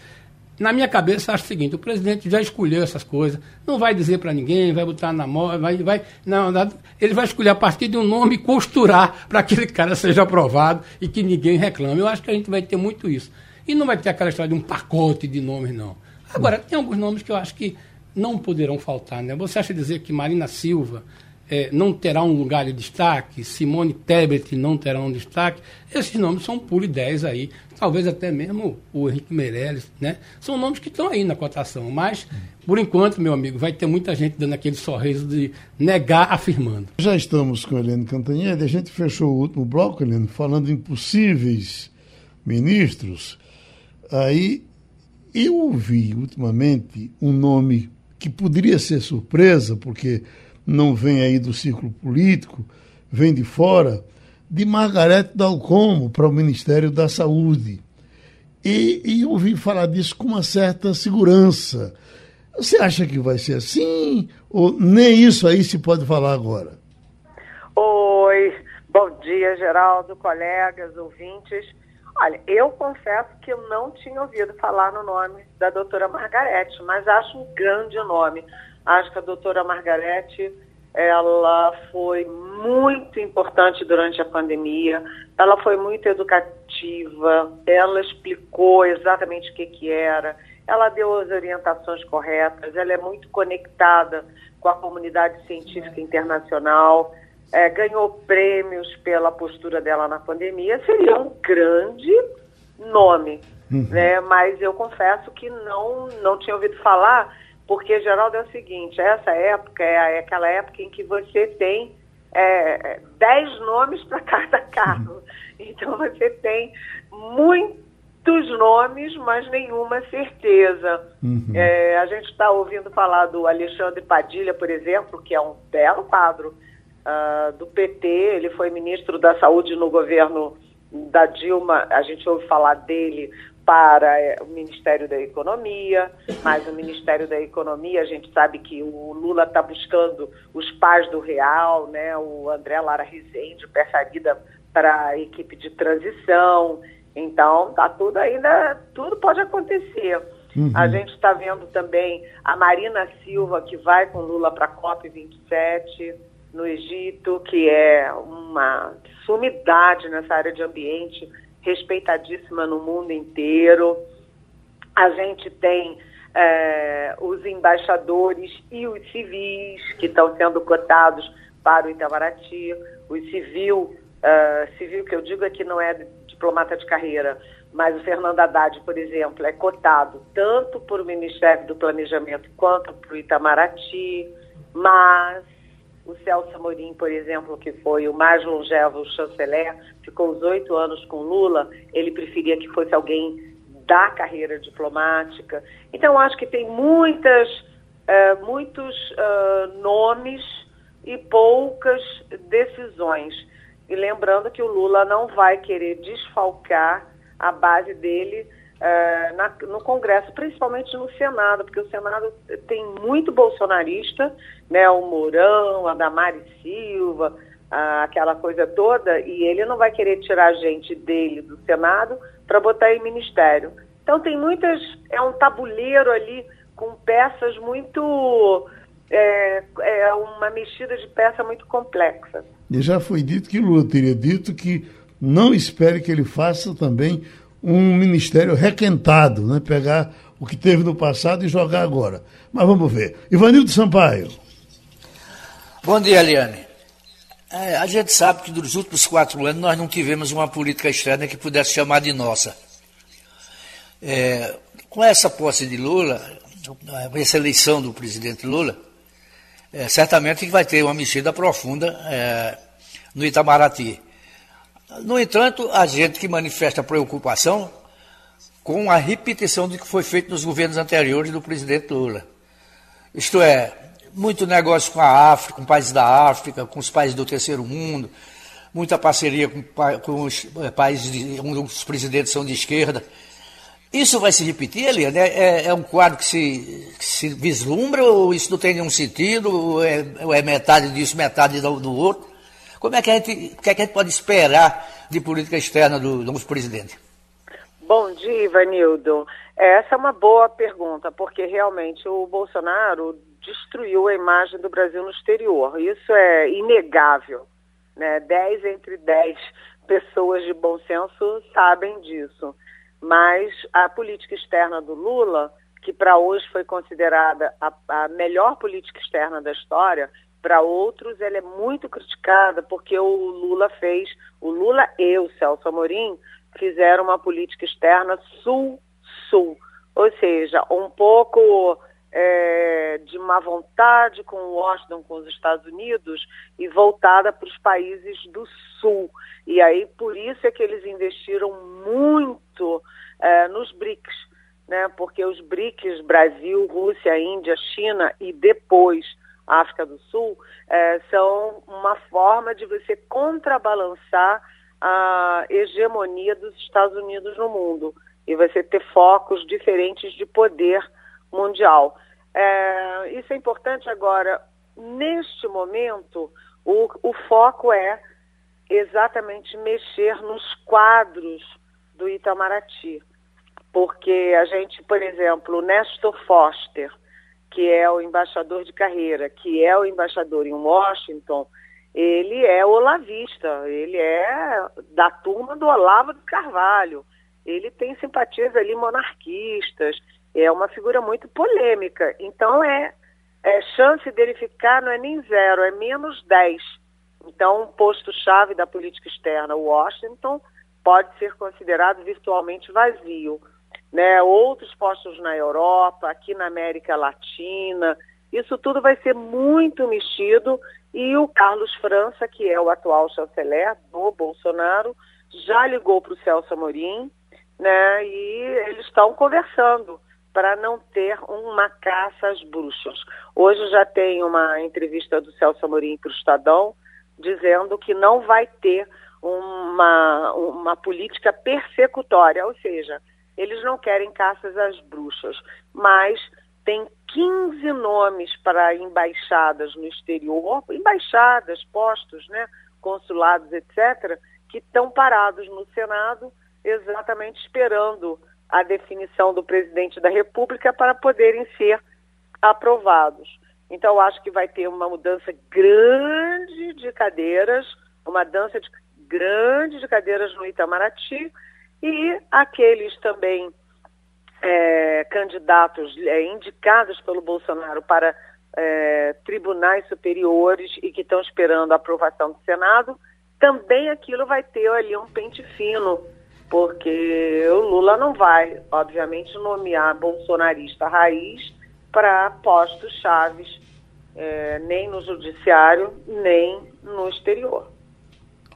[SPEAKER 6] na minha cabeça, acho o seguinte: o presidente já escolheu essas coisas, não vai dizer para ninguém, vai botar na moda, vai, vai. Não, ele vai escolher a partir de um nome e costurar para que aquele cara seja aprovado e que ninguém reclame. Eu acho que a gente vai ter muito isso. E não vai ter aquela história de um pacote de nomes, não. Agora, tem alguns nomes que eu acho que não poderão faltar, né? Você acha dizer que Marina Silva é, não terá um lugar de destaque, Simone Tebet não terá um destaque, esses nomes são pulo 10 aí, talvez até mesmo o Henrique Meirelles, né? São nomes que estão aí na cotação, mas, por enquanto, meu amigo, vai ter muita gente dando aquele sorriso de negar afirmando.
[SPEAKER 2] Já estamos com Helene Cantanhede, a gente fechou o último bloco, Helene, falando em possíveis ministros, aí eu ouvi ultimamente um nome que poderia ser surpresa, porque não vem aí do círculo político, vem de fora, de Margarete Dalcomo para o Ministério da Saúde. E, e ouvi falar disso com uma certa segurança. Você acha que vai ser assim? Ou nem isso aí se pode falar agora?
[SPEAKER 8] Oi, bom dia, Geraldo, colegas, ouvintes. Olha, eu confesso que eu não tinha ouvido falar no nome da doutora Margarete, mas acho um grande nome. Acho que a doutora Margarete, ela foi muito importante durante a pandemia, ela foi muito educativa, ela explicou exatamente o que, que era, ela deu as orientações corretas, ela é muito conectada com a comunidade científica internacional, é, ganhou prêmios pela postura dela na pandemia, seria um grande nome, uhum. né? Mas eu confesso que não, não tinha ouvido falar, porque, Geraldo, é o seguinte, essa época é, aquela época em que você tem é, dez nomes para cada cargo. Então você tem muitos nomes, mas nenhuma certeza. Uhum. É, a gente está ouvindo falar do Alexandre Padilha, por exemplo, que é um belo quadro uh, do PT, ele foi ministro da Saúde no governo da Dilma, a gente ouve falar dele para é, o Ministério da Economia, mas o Ministério da Economia, a gente sabe que o Lula está buscando os pais do real, né, o André Lara Rezende, peça vida para a equipe de transição, então tá tudo ainda, tudo pode acontecer. Uhum. A gente está vendo também a Marina Silva, que vai com Lula para a COP27, no Egito, que é uma sumidade nessa área de ambiente, respeitadíssima no mundo inteiro. A gente tem é, os embaixadores e os civis que estão sendo cotados para o Itamaraty. O civil, uh, civil que eu digo é que não é diplomata de carreira, mas o Fernando Haddad, por exemplo, é cotado tanto por o Ministério do Planejamento quanto para o Itamaraty, mas o Celso Amorim, por exemplo, que foi o mais longevo chanceler, ficou os oito anos com Lula, ele preferia que fosse alguém da carreira diplomática. Então, acho que tem muitas, uh, muitos uh, nomes e poucas decisões. E lembrando que o Lula não vai querer desfalcar a base dele uh, na, no Congresso, principalmente no Senado, porque o Senado tem muito bolsonarista, né, o Mourão, a Damari Silva, uh, aquela coisa toda, e ele não vai querer tirar gente dele do Senado para botar em ministério. Então tem muitas, é um tabuleiro ali com peças muito é, é, uma mexida de peça muito complexa.
[SPEAKER 2] E já foi dito que Lula teria dito que não espere que ele faça também um ministério requentado, né? pegar o que teve no passado e jogar agora. Mas vamos ver. Ivanildo Sampaio.
[SPEAKER 4] Bom dia, Eliane. É, a gente sabe que dos últimos quatro anos nós não tivemos uma política externa que pudesse chamar de nossa. É, com essa posse de Lula, essa eleição do presidente Lula, é, certamente vai ter uma mexida profunda é, no Itamaraty. No entanto, a gente que manifesta preocupação com a repetição do que foi feito nos governos anteriores do presidente Lula. Isto é, muito negócio com a África, com países da África, com os países do terceiro mundo, muita parceria com, com os eh, países, de, os presidentes são de esquerda. Isso vai se repetir, Eliane? É, é, é um quadro que se, que se, vislumbra ou isso não tem nenhum sentido? Ou é, ou é metade disso, metade do, do outro? Como é que a gente, que, é que a gente pode esperar de política externa do novo presidente?
[SPEAKER 8] Bom dia, Ivanildo. Essa é uma boa pergunta, porque realmente o Bolsonaro destruiu a imagem do Brasil no exterior. Isso é inegável. Né? Dez entre dez pessoas de bom senso sabem disso. Mas a política externa do Lula, que para hoje foi considerada a, a melhor política externa da história, para outros, ela é muito criticada porque o Lula fez, o Lula e o Celso Amorim fizeram uma política externa sul-sul, ou seja, um pouco é, de má vontade com Washington, com os Estados Unidos e voltada para os países do sul. E aí por isso é que eles investiram muito é, nos BRICS, né? Porque os BRICS, Brasil, Rússia, Índia, China e depois África do Sul, é, são uma forma de você contrabalançar a hegemonia dos Estados Unidos no mundo e você ter focos diferentes de poder mundial. É, isso é importante agora. Neste momento, o, o foco é exatamente mexer nos quadros do Itamaraty. Porque a gente, por exemplo, Nestor Foster, que é o embaixador de carreira, que é o embaixador em Washington, ele é olavista, ele é da turma do Olavo de Carvalho. Ele tem simpatias ali monarquistas, é uma figura muito polêmica. Então, é, é chance dele ficar não é nem zero, é menos 10. Então, um posto-chave da política externa, Washington, pode ser considerado virtualmente vazio. Né? Outros postos na Europa, aqui na América Latina, isso tudo vai ser muito mexido e o Carlos França, que é o atual chanceler do Bolsonaro, já ligou para o Celso Amorim, né? E eles estão conversando para não ter uma caça às bruxas. Hoje já tem uma entrevista do Celso Amorim para o Estadão dizendo que não vai ter uma, uma política persecutória, ou seja, eles não querem caças às bruxas, mas tem 15 nomes para embaixadas no exterior, embaixadas, postos, né, consulados, etc., que estão parados no Senado exatamente esperando a definição do presidente da República para poderem ser aprovados. Então, acho que vai ter uma mudança grande de cadeiras, uma dança de grande de cadeiras no Itamaraty e aqueles também é, candidatos é, indicados pelo Bolsonaro para é, tribunais superiores e que estão esperando a aprovação do Senado, também aquilo vai ter ali um pente fino, porque o Lula não vai, obviamente, nomear bolsonarista raiz para postos chaves, é, nem no judiciário, nem no exterior.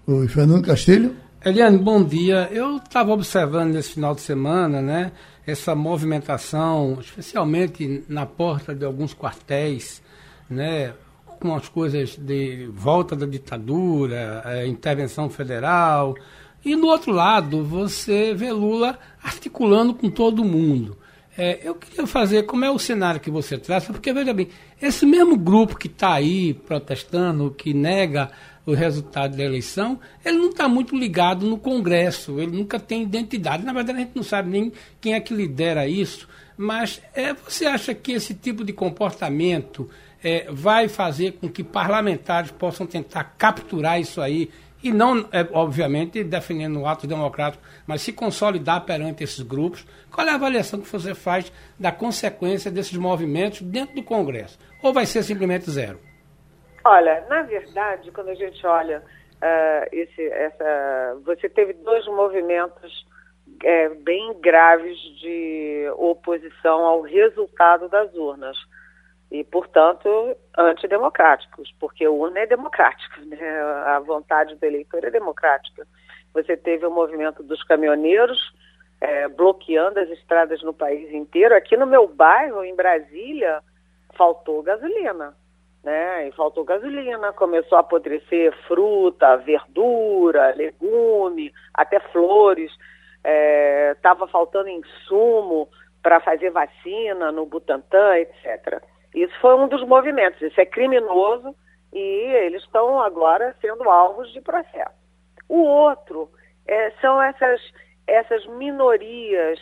[SPEAKER 2] Oi, Fernando Castilho.
[SPEAKER 6] Eliane, bom dia. Eu estava observando nesse final de semana, né, essa movimentação, especialmente na porta de alguns quartéis, né, com as coisas de volta da ditadura, é, intervenção federal. E do outro lado, você vê Lula articulando com todo mundo. É, eu queria fazer, como é o cenário que você traz, porque veja bem, esse mesmo grupo que está aí protestando, que nega o resultado da eleição, ele não está muito ligado no Congresso, ele nunca tem identidade. Na verdade, a gente não sabe nem quem é que lidera isso, mas é, você acha que esse tipo de comportamento é, vai fazer com que parlamentares possam tentar capturar isso aí e não, é, obviamente, defendendo o ato democrático, mas se consolidar perante esses grupos. Qual é a avaliação que você faz da consequência desses movimentos dentro do Congresso? Ou vai ser simplesmente zero?
[SPEAKER 8] Olha, na verdade, quando a gente olha uh, esse, essa, você teve dois movimentos é, bem graves de oposição ao resultado das urnas e, portanto, antidemocráticos, porque o urna é democrática, né? a vontade do eleitor é democrática. Você teve o movimento dos caminhoneiros é, bloqueando as estradas no país inteiro. Aqui no meu bairro, em Brasília, faltou gasolina. Né? E faltou gasolina, começou a apodrecer fruta, verdura, legume, até flores. Estava é, faltando insumo para fazer vacina no Butantan, etc. Isso foi um dos movimentos. Isso é criminoso e eles estão agora sendo alvos de processo. O outro é, são essas, essas minorias,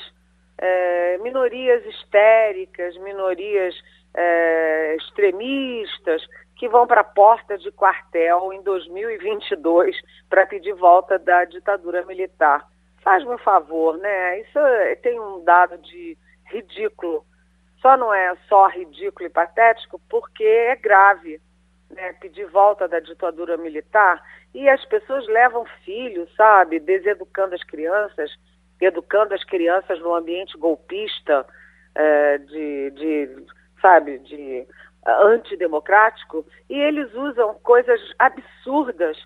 [SPEAKER 8] é, minorias histéricas, minorias é, extremistas, que vão para a porta de quartel em 2022 para pedir volta da ditadura militar. Faz-me um favor, né? Isso é, tem um dado de ridículo. Só não é só ridículo e patético porque é grave né, pedir volta da ditadura militar. E as pessoas levam filhos, sabe, deseducando as crianças, educando as crianças no ambiente golpista, é, de, de, sabe, de antidemocrático, e eles usam coisas absurdas,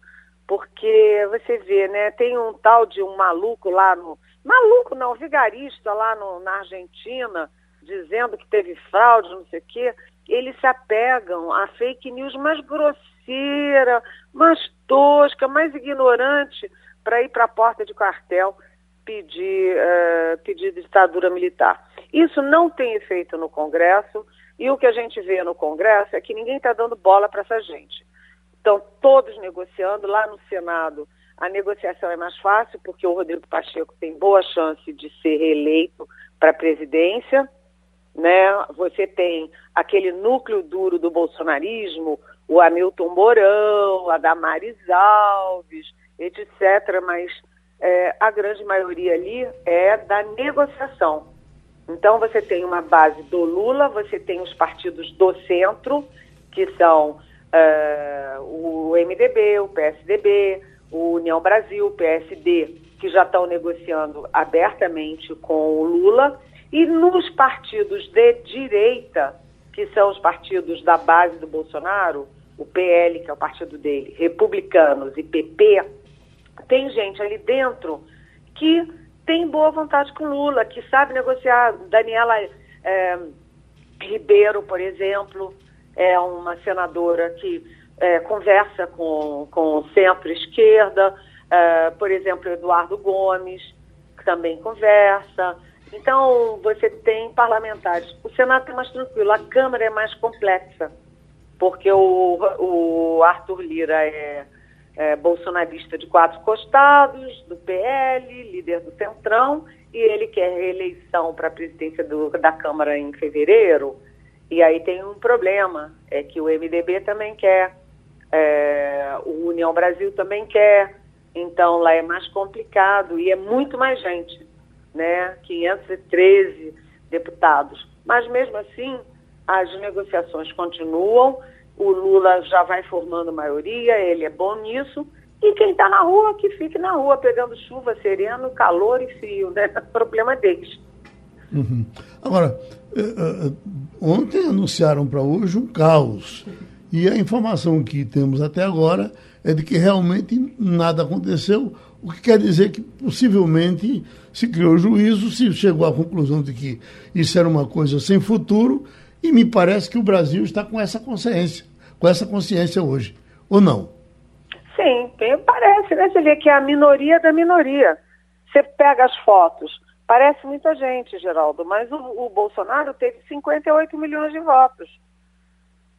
[SPEAKER 8] porque você vê, né, tem um tal de um maluco lá no, maluco não, vigarista lá no, na Argentina, dizendo que teve fraude, não sei o quê, eles se apegam a fake news mais grosseira, mais tosca, mais ignorante, para ir para a porta de quartel pedir, uh, pedir ditadura militar. Isso não tem efeito no Congresso, e o que a gente vê no Congresso é que ninguém está dando bola para essa gente. Estão todos negociando lá no Senado. a negociação é mais fácil, porque o Rodrigo Pacheco tem boa chance de ser reeleito para a presidência. Né? Você tem aquele núcleo duro do bolsonarismo, o Hamilton Mourão, a Damares Alves, etc. Mas é, a grande maioria ali é da negociação. Então você tem uma base do Lula, você tem os partidos do centro, que são é, o MDB, o PSDB, o União Brasil, o PSD, que já estão negociando abertamente com o Lula, e nos partidos de direita, que são os partidos da base do Bolsonaro, o PL, que é o partido dele, republicanos e PP, tem gente ali dentro que tem boa vontade com Lula, que sabe negociar. Daniela é, Ribeiro, por exemplo, é uma senadora que é, conversa com, com centro-esquerda. É, por exemplo, Eduardo Gomes, que também conversa. Então, você tem parlamentares. O Senado é mais tranquilo, a Câmara é mais complexa, porque o, o Arthur Lira é é, bolsonarista de quatro costados, do PL, líder do Centrão, e ele quer reeleição para a presidência do, da Câmara em fevereiro. E aí tem um problema, é que o MDB também quer, é, o União Brasil também quer, então lá é mais complicado e é muito mais gente, né? 513 deputados. Mas mesmo assim, as negociações continuam o Lula já vai formando maioria, ele é bom nisso. E quem está na rua, que fique na rua, pegando chuva, sereno, calor e frio, né? Problema deles.
[SPEAKER 2] Uhum. Agora, eh, eh, ontem anunciaram para hoje um caos. E a informação que temos até agora é de que realmente nada aconteceu, o que quer dizer que possivelmente se criou juízo, se chegou à conclusão de que isso era uma coisa sem futuro, e me parece que o Brasil está com essa consciência com essa consciência hoje, ou não?
[SPEAKER 8] Sim, parece, né? Vê que é a minoria da minoria. Você pega as fotos, parece muita gente, Geraldo, mas o, o Bolsonaro teve 58 milhões de votos.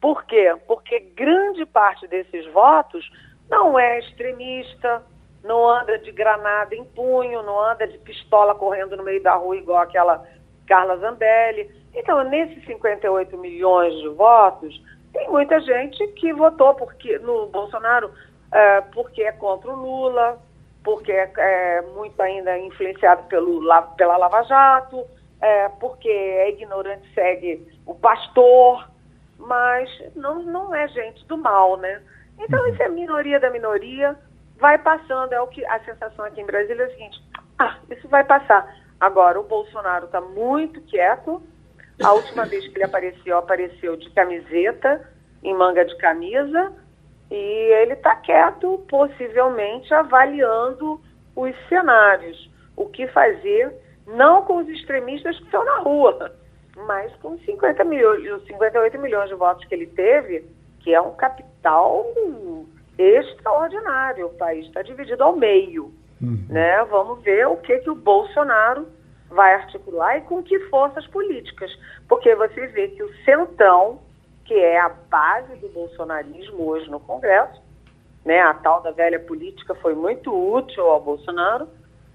[SPEAKER 8] Por quê? Porque grande parte desses votos não é extremista, não anda de granada em punho, não anda de pistola correndo no meio da rua igual aquela Carla Zambelli. Então, nesses 58 milhões de votos, tem muita gente que votou porque, no Bolsonaro é, porque é contra o Lula, porque é, é muito ainda influenciado pelo, pela Lava Jato, é, porque é ignorante, segue o pastor, mas não, não é gente do mal, né? Então uhum. isso é minoria da minoria, vai passando, é o que a sensação aqui em Brasília é a seguinte, ah, isso vai passar. Agora, o Bolsonaro está muito quieto, a última vez que ele apareceu, apareceu de camiseta, em manga de camisa, e ele está quieto, possivelmente avaliando os cenários. O que fazer, não com os extremistas que estão na rua, mas com 50 milhões, 58 milhões de votos que ele teve, que é um capital extraordinário. O país está dividido ao meio. Uhum. Né? Vamos ver o que, que o Bolsonaro vai articular e com que forças políticas. Porque você vê que o Centrão, que é a base do bolsonarismo hoje no Congresso, né, a tal da velha política foi muito útil ao Bolsonaro,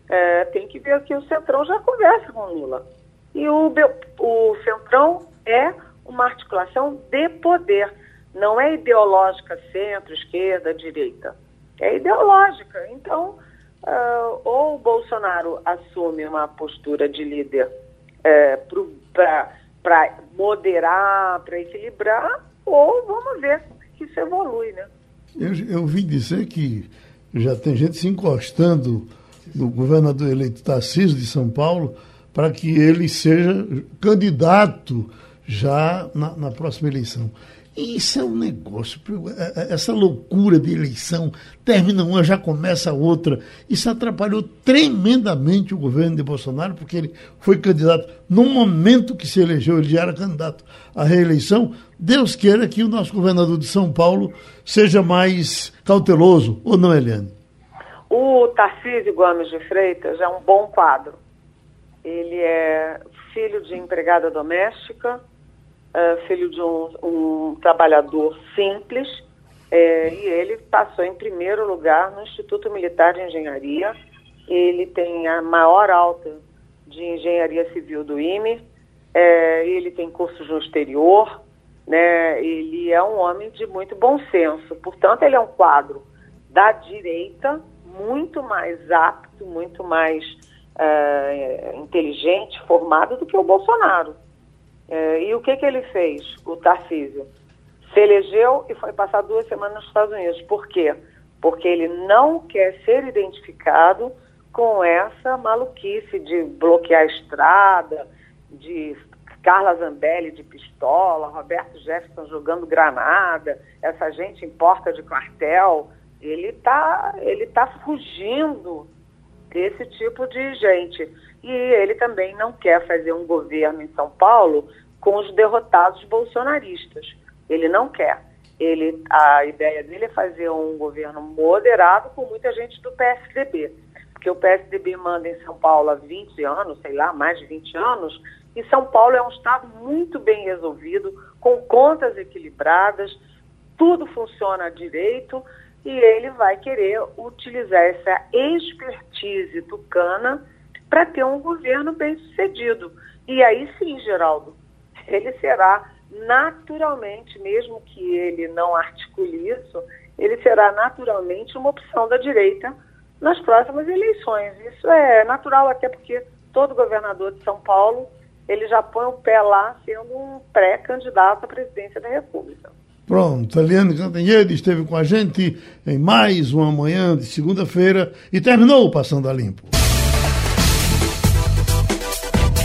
[SPEAKER 8] é, tem que ver que o Centrão já conversa com o Lula. E o, o Centrão é uma articulação de poder, não é ideológica centro, esquerda, direita. É ideológica. Então, uh, ou o Bolsonaro assume uma postura de líder uh, para moderar, para equilibrar, ou vamos ver que isso evolui, né?
[SPEAKER 2] Eu, eu dizer que já tem gente se encostando no governador eleito Tarcísio de São Paulo para que ele seja candidato já na, na próxima eleição. Isso é um negócio, é, é, essa loucura de eleição, termina uma, já começa outra. Isso atrapalhou tremendamente o governo de Bolsonaro, porque ele foi candidato. No momento que se elegeu, ele já era candidato à reeleição. Deus queira que o nosso governador de São Paulo seja mais cauteloso, ou não, Eliane?
[SPEAKER 8] O Tarcísio Gomes de Freitas é um bom quadro. Ele é filho de empregada doméstica, uh, filho de um, um, trabalhador simples, É, e ele passou em primeiro lugar no Instituto Militar de Engenharia. Ele tem a maior alta de engenharia civil do IME. É, ele tem cursos no exterior. Né? Ele é um homem de muito bom senso. Portanto, ele é um quadro da direita muito mais apto, muito mais é, inteligente, formado do que o Bolsonaro. É, e o que, que ele fez, o Tarcísio? Se elegeu e foi passar duas semanas nos Estados Unidos. Por quê? Porque ele não quer ser identificado com essa maluquice de bloquear a estrada, de Carla Zambelli de pistola, Roberto Jefferson jogando granada, essa gente em porta de quartel. Ele está ele tá fugindo desse tipo de gente. E ele também não quer fazer um governo em São Paulo com os derrotados bolsonaristas. Ele não quer. Ele, a ideia dele é fazer um governo moderado com muita gente do PSDB. Porque o PSDB manda em São Paulo há 20 anos, sei lá, mais de 20 anos, e São Paulo é um estado muito bem resolvido, com contas equilibradas, tudo funciona direito, e ele vai querer utilizar essa expertise tucana para ter um governo bem sucedido. E aí sim, Geraldo, ele será naturalmente, mesmo que ele não articule isso, ele será naturalmente uma opção da direita nas próximas eleições. Isso é natural, até porque todo governador de São Paulo ele já põe o pé lá sendo um pré-candidato à presidência da República.
[SPEAKER 2] Pronto, Eliane Cantanhede esteve com a gente em mais uma manhã de segunda-feira e terminou Passando a Limpo.